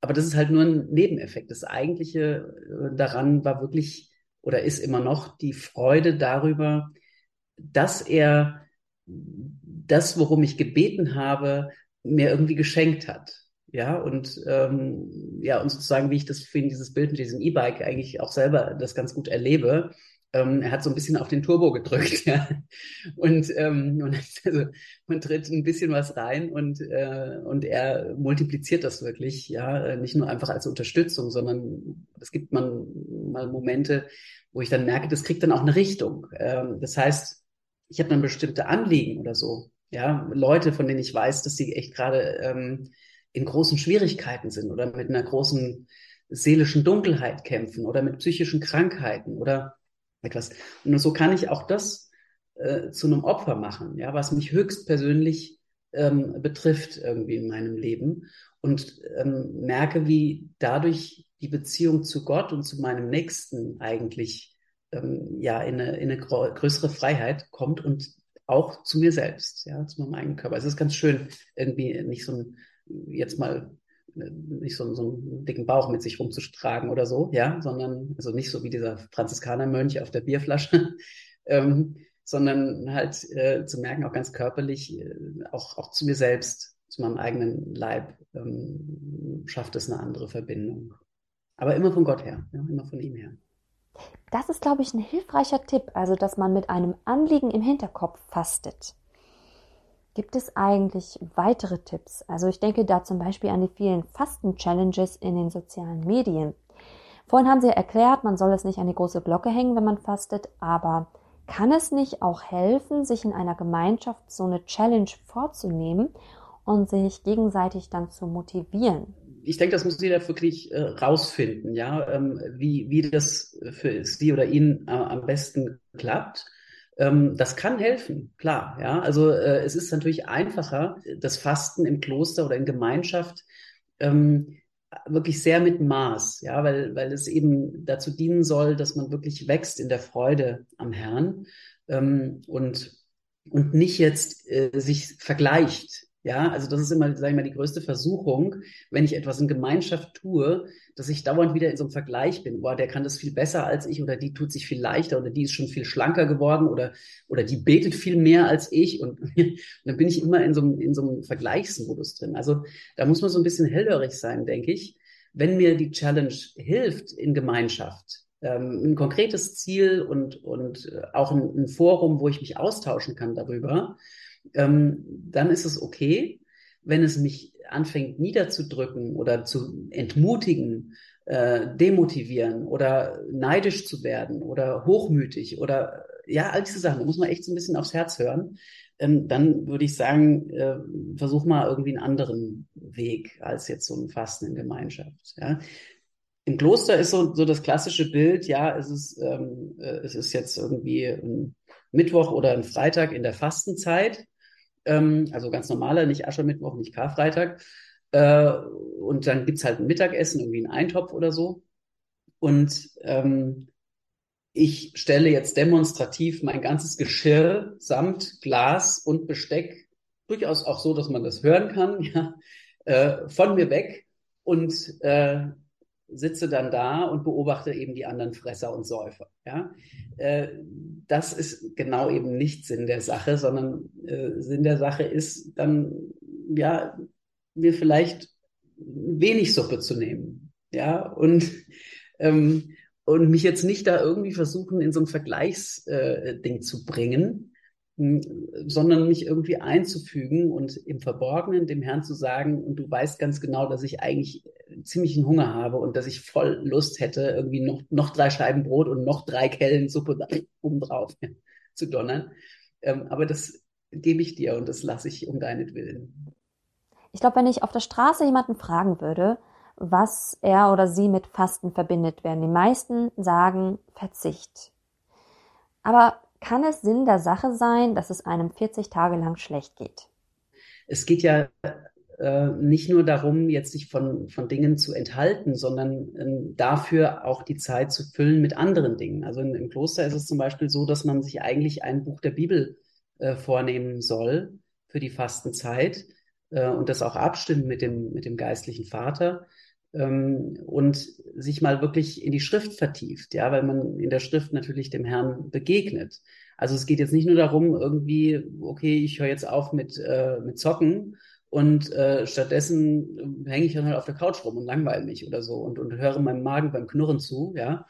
Aber das ist halt nur ein Nebeneffekt. Das eigentliche äh, daran war wirklich oder ist immer noch die Freude darüber, dass er das, worum ich gebeten habe, mir irgendwie geschenkt hat. Ja, und ähm, ja, und sozusagen, wie ich das finde, dieses Bild mit diesem E-Bike eigentlich auch selber das ganz gut erlebe. Ähm, er hat so ein bisschen auf den Turbo gedrückt, ja. Und, ähm, und also, man tritt ein bisschen was rein und, äh, und er multipliziert das wirklich, ja, nicht nur einfach als Unterstützung, sondern es gibt man mal Momente, wo ich dann merke, das kriegt dann auch eine Richtung. Ähm, das heißt, ich habe dann bestimmte Anliegen oder so, ja, Leute, von denen ich weiß, dass sie echt gerade ähm, in großen Schwierigkeiten sind oder mit einer großen seelischen Dunkelheit kämpfen oder mit psychischen Krankheiten oder etwas. Und so kann ich auch das äh, zu einem Opfer machen, ja, was mich höchstpersönlich ähm, betrifft irgendwie in meinem Leben und ähm, merke, wie dadurch die Beziehung zu Gott und zu meinem Nächsten eigentlich ähm, ja in eine, in eine größere Freiheit kommt und auch zu mir selbst, ja, zu meinem eigenen Körper. Es ist ganz schön, irgendwie nicht so ein, jetzt mal nicht so, so einen dicken Bauch mit sich rumzutragen oder so, ja, sondern also nicht so wie dieser Franziskanermönch auf der Bierflasche, ähm, sondern halt äh, zu merken, auch ganz körperlich, äh, auch, auch zu mir selbst, zu meinem eigenen Leib, ähm, schafft es eine andere Verbindung. Aber immer von Gott her, ja, immer von ihm her. Das ist, glaube ich, ein hilfreicher Tipp, also dass man mit einem Anliegen im Hinterkopf fastet. Gibt es eigentlich weitere Tipps? Also ich denke da zum Beispiel an die vielen Fasten-Challenges in den sozialen Medien. Vorhin haben Sie erklärt, man soll es nicht an die große Glocke hängen, wenn man fastet, aber kann es nicht auch helfen, sich in einer Gemeinschaft so eine Challenge vorzunehmen und sich gegenseitig dann zu motivieren? ich denke, das muss jeder wirklich äh, rausfinden, ja, ähm, wie, wie das für sie oder ihn äh, am besten klappt. Ähm, das kann helfen, klar, ja. Also äh, es ist natürlich einfacher, das Fasten im Kloster oder in Gemeinschaft ähm, wirklich sehr mit Maß, ja, weil, weil es eben dazu dienen soll, dass man wirklich wächst in der Freude am Herrn ähm, und, und nicht jetzt äh, sich vergleicht ja, also das ist immer, sage ich mal, die größte Versuchung, wenn ich etwas in Gemeinschaft tue, dass ich dauernd wieder in so einem Vergleich bin. Boah, der kann das viel besser als ich oder die tut sich viel leichter oder die ist schon viel schlanker geworden oder, oder die betet viel mehr als ich und, und dann bin ich immer in so, einem, in so einem Vergleichsmodus drin. Also da muss man so ein bisschen hellhörig sein, denke ich. Wenn mir die Challenge hilft in Gemeinschaft, ähm, ein konkretes Ziel und, und äh, auch ein, ein Forum, wo ich mich austauschen kann darüber, ähm, dann ist es okay. Wenn es mich anfängt niederzudrücken oder zu entmutigen, äh, demotivieren oder neidisch zu werden oder hochmütig oder ja, all diese Sachen, da muss man echt so ein bisschen aufs Herz hören. Ähm, dann würde ich sagen, äh, versuch mal irgendwie einen anderen Weg als jetzt so ein Fasten in Gemeinschaft. Ja. Im Kloster ist so, so das klassische Bild, ja, es ist, ähm, äh, es ist jetzt irgendwie ein Mittwoch oder ein Freitag in der Fastenzeit ähm, also ganz normaler, nicht Aschermittwoch, nicht Karfreitag. Äh, und dann gibt's halt ein Mittagessen, irgendwie einen Eintopf oder so. Und ähm, ich stelle jetzt demonstrativ mein ganzes Geschirr samt Glas und Besteck, durchaus auch so, dass man das hören kann, ja, äh, von mir weg und äh, sitze dann da und beobachte eben die anderen Fresser und Säufer. Ja? Äh, das ist genau eben nicht Sinn der Sache, sondern äh, Sinn der Sache ist dann, ja, mir vielleicht wenig Suppe zu nehmen. Ja, und, ähm, und mich jetzt nicht da irgendwie versuchen, in so ein Vergleichsding äh, zu bringen, sondern mich irgendwie einzufügen und im Verborgenen dem Herrn zu sagen, und du weißt ganz genau, dass ich eigentlich ziemlichen Hunger habe und dass ich voll Lust hätte, irgendwie noch, noch drei Scheiben Brot und noch drei Kellen Suppe obendrauf zu donnern. Ähm, aber das gebe ich dir und das lasse ich um deinetwillen. Ich glaube, wenn ich auf der Straße jemanden fragen würde, was er oder sie mit Fasten verbindet, werden die meisten sagen Verzicht. Aber kann es Sinn der Sache sein, dass es einem 40 Tage lang schlecht geht? Es geht ja äh, nicht nur darum, jetzt sich von, von Dingen zu enthalten, sondern ähm, dafür auch die Zeit zu füllen mit anderen Dingen. Also in, im Kloster ist es zum Beispiel so, dass man sich eigentlich ein Buch der Bibel äh, vornehmen soll für die Fastenzeit äh, und das auch abstimmen mit dem, mit dem geistlichen Vater ähm, und sich mal wirklich in die Schrift vertieft, ja, weil man in der Schrift natürlich dem Herrn begegnet. Also es geht jetzt nicht nur darum, irgendwie, okay, ich höre jetzt auf mit, äh, mit Zocken und äh, stattdessen hänge ich dann halt auf der Couch rum und langweile mich oder so und, und höre meinem Magen beim Knurren zu, ja,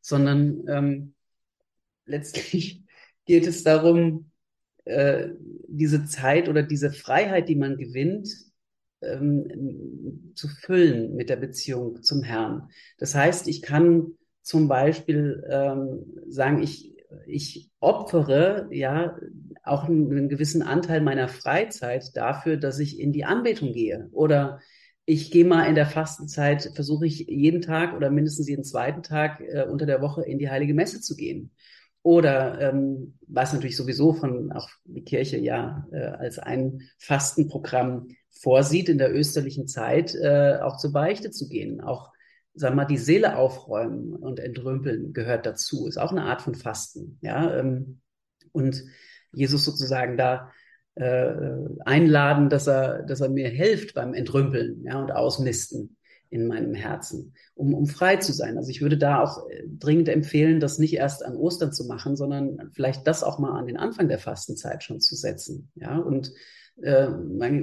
sondern ähm, letztlich geht es darum, äh, diese Zeit oder diese Freiheit, die man gewinnt, ähm, zu füllen mit der Beziehung zum Herrn. Das heißt, ich kann zum Beispiel ähm, sagen, ich, ich opfere ja auch einen, einen gewissen Anteil meiner Freizeit dafür, dass ich in die Anbetung gehe. Oder ich gehe mal in der Fastenzeit, versuche ich jeden Tag oder mindestens jeden zweiten Tag äh, unter der Woche in die Heilige Messe zu gehen. Oder ähm, was natürlich sowieso von auch die Kirche ja äh, als ein Fastenprogramm vorsieht, in der österlichen Zeit äh, auch zur Beichte zu gehen. Auch, sag mal, die Seele aufräumen und entrümpeln gehört dazu. Ist auch eine Art von Fasten. Ja, ähm, und Jesus sozusagen da äh, einladen, dass er, dass er mir hilft beim Entrümpeln ja, und Ausmisten in meinem Herzen, um, um frei zu sein. Also ich würde da auch äh, dringend empfehlen, das nicht erst an Ostern zu machen, sondern vielleicht das auch mal an den Anfang der Fastenzeit schon zu setzen. Ja, und äh,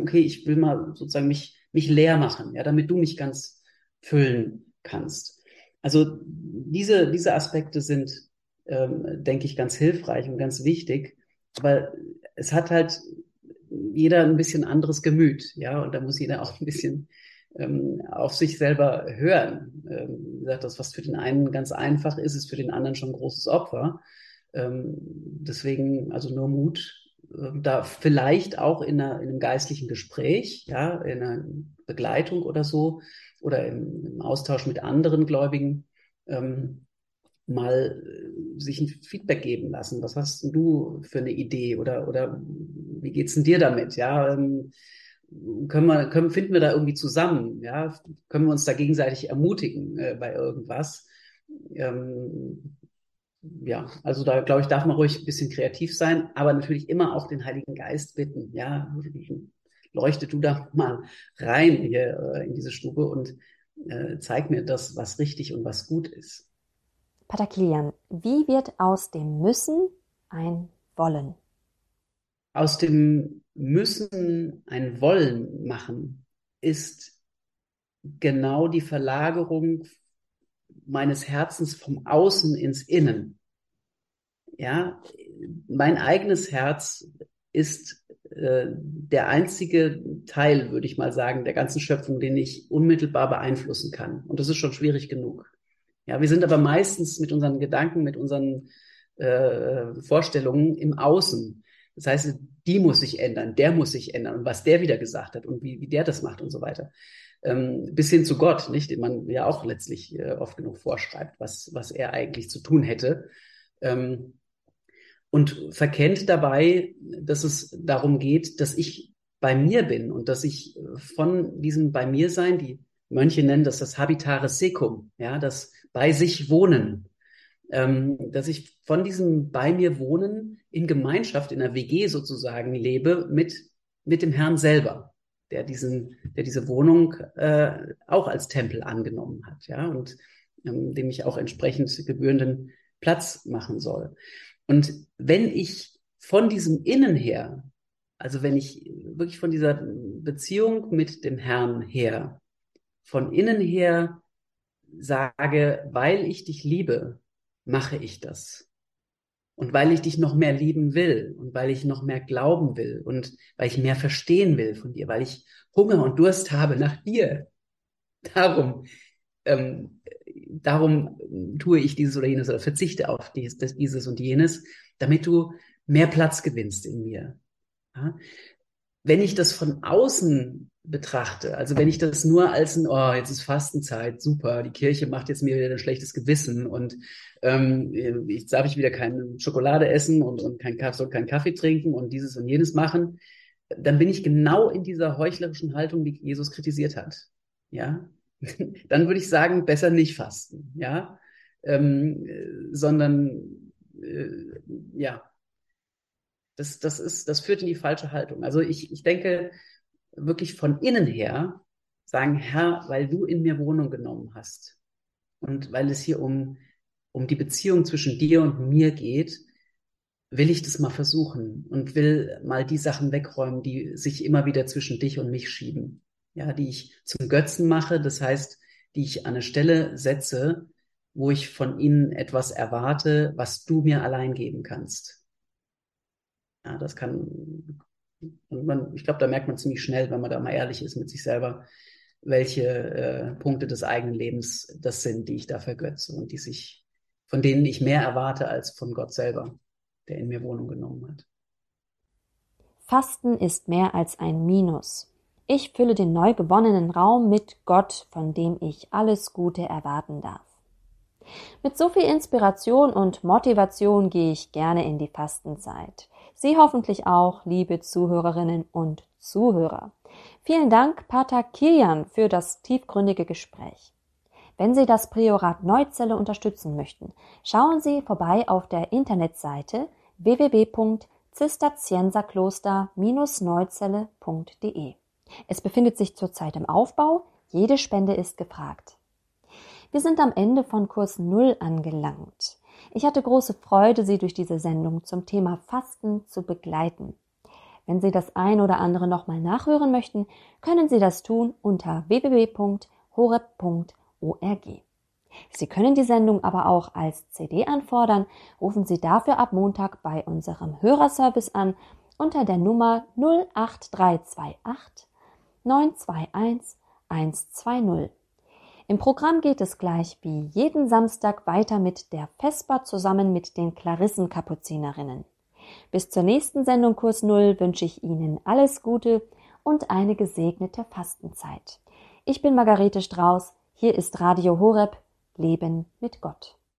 okay, ich will mal sozusagen mich, mich leer machen, ja, damit du mich ganz füllen kannst. Also diese, diese Aspekte sind, ähm, denke ich, ganz hilfreich und ganz wichtig. Aber es hat halt jeder ein bisschen anderes Gemüt, ja, und da muss jeder auch ein bisschen ähm, auf sich selber hören. Ähm, wie gesagt, das, was für den einen ganz einfach ist, ist für den anderen schon ein großes Opfer. Ähm, deswegen, also nur Mut, da vielleicht auch in, einer, in, einem geistlichen Gespräch, ja, in einer Begleitung oder so, oder im, im Austausch mit anderen Gläubigen, ähm, mal äh, sich ein Feedback geben lassen. Was hast du für eine Idee oder, oder wie geht's denn dir damit? Ja, ähm, können wir, können, finden wir da irgendwie zusammen? Ja, können wir uns da gegenseitig ermutigen äh, bei irgendwas? Ähm, ja, also da glaube ich, darf man ruhig ein bisschen kreativ sein, aber natürlich immer auch den Heiligen Geist bitten. Ja, leuchte du da mal rein hier äh, in diese Stube und äh, zeig mir das, was richtig und was gut ist. Pater Kilian, wie wird aus dem Müssen ein Wollen? Aus dem Müssen ein Wollen machen ist genau die Verlagerung meines Herzens vom Außen ins Innen. Ja, mein eigenes Herz ist äh, der einzige Teil, würde ich mal sagen, der ganzen Schöpfung, den ich unmittelbar beeinflussen kann. Und das ist schon schwierig genug. Ja, wir sind aber meistens mit unseren Gedanken, mit unseren äh, Vorstellungen im Außen. Das heißt, die muss sich ändern, der muss sich ändern und was der wieder gesagt hat und wie, wie der das macht und so weiter. Ähm, bis hin zu Gott, nicht, den man ja auch letztlich äh, oft genug vorschreibt, was, was er eigentlich zu tun hätte. Ähm, und verkennt dabei, dass es darum geht, dass ich bei mir bin und dass ich von diesem bei mir sein, die Mönche nennen das das Habitare Secum, ja, das bei sich wohnen, ähm, dass ich von diesem bei mir wohnen in Gemeinschaft, in einer WG sozusagen lebe mit, mit dem Herrn selber, der diesen, der diese Wohnung äh, auch als Tempel angenommen hat, ja, und ähm, dem ich auch entsprechend gebührenden Platz machen soll. Und wenn ich von diesem Innen her, also wenn ich wirklich von dieser Beziehung mit dem Herrn her, von innen her sage, weil ich dich liebe, mache ich das. Und weil ich dich noch mehr lieben will und weil ich noch mehr glauben will und weil ich mehr verstehen will von dir, weil ich Hunger und Durst habe nach dir. Darum, ähm, darum tue ich dieses oder jenes oder verzichte auf dies, dieses und jenes, damit du mehr Platz gewinnst in mir. Ja? Wenn ich das von außen betrachte. Also wenn ich das nur als ein, oh, jetzt ist Fastenzeit, super, die Kirche macht jetzt mir wieder ein schlechtes Gewissen und ähm, jetzt darf ich wieder keine Schokolade essen und, und kein, soll keinen Kaffee trinken und dieses und jenes machen, dann bin ich genau in dieser heuchlerischen Haltung, die Jesus kritisiert hat. Ja, dann würde ich sagen, besser nicht fasten, ja, ähm, sondern äh, ja, das, das ist, das führt in die falsche Haltung. Also ich, ich denke, wirklich von innen her sagen, Herr, weil du in mir Wohnung genommen hast und weil es hier um, um die Beziehung zwischen dir und mir geht, will ich das mal versuchen und will mal die Sachen wegräumen, die sich immer wieder zwischen dich und mich schieben. Ja, die ich zum Götzen mache, das heißt, die ich an eine Stelle setze, wo ich von ihnen etwas erwarte, was du mir allein geben kannst. Ja, das kann, man, ich glaube, da merkt man ziemlich schnell, wenn man da mal ehrlich ist mit sich selber, welche äh, Punkte des eigenen Lebens das sind, die ich da vergötze und die sich, von denen ich mehr erwarte als von Gott selber der in mir Wohnung genommen hat. Fasten ist mehr als ein Minus. Ich fülle den neu gewonnenen Raum mit Gott, von dem ich alles Gute erwarten darf. Mit so viel Inspiration und Motivation gehe ich gerne in die Fastenzeit. Sie hoffentlich auch, liebe Zuhörerinnen und Zuhörer. Vielen Dank, Pater Kilian, für das tiefgründige Gespräch. Wenn Sie das Priorat Neuzelle unterstützen möchten, schauen Sie vorbei auf der Internetseite www.zisterzienserkloster-neuzelle.de. Es befindet sich zurzeit im Aufbau, jede Spende ist gefragt. Wir sind am Ende von Kurs Null angelangt. Ich hatte große Freude, Sie durch diese Sendung zum Thema Fasten zu begleiten. Wenn Sie das ein oder andere nochmal nachhören möchten, können Sie das tun unter www.horeb.org. Sie können die Sendung aber auch als CD anfordern. Rufen Sie dafür ab Montag bei unserem Hörerservice an unter der Nummer 08328 921 120. Im Programm geht es gleich wie jeden Samstag weiter mit der Vesper zusammen mit den Klarissenkapuzinerinnen. Bis zur nächsten Sendung Kurs Null wünsche ich Ihnen alles Gute und eine gesegnete Fastenzeit. Ich bin Margarete Strauß, hier ist Radio Horeb Leben mit Gott.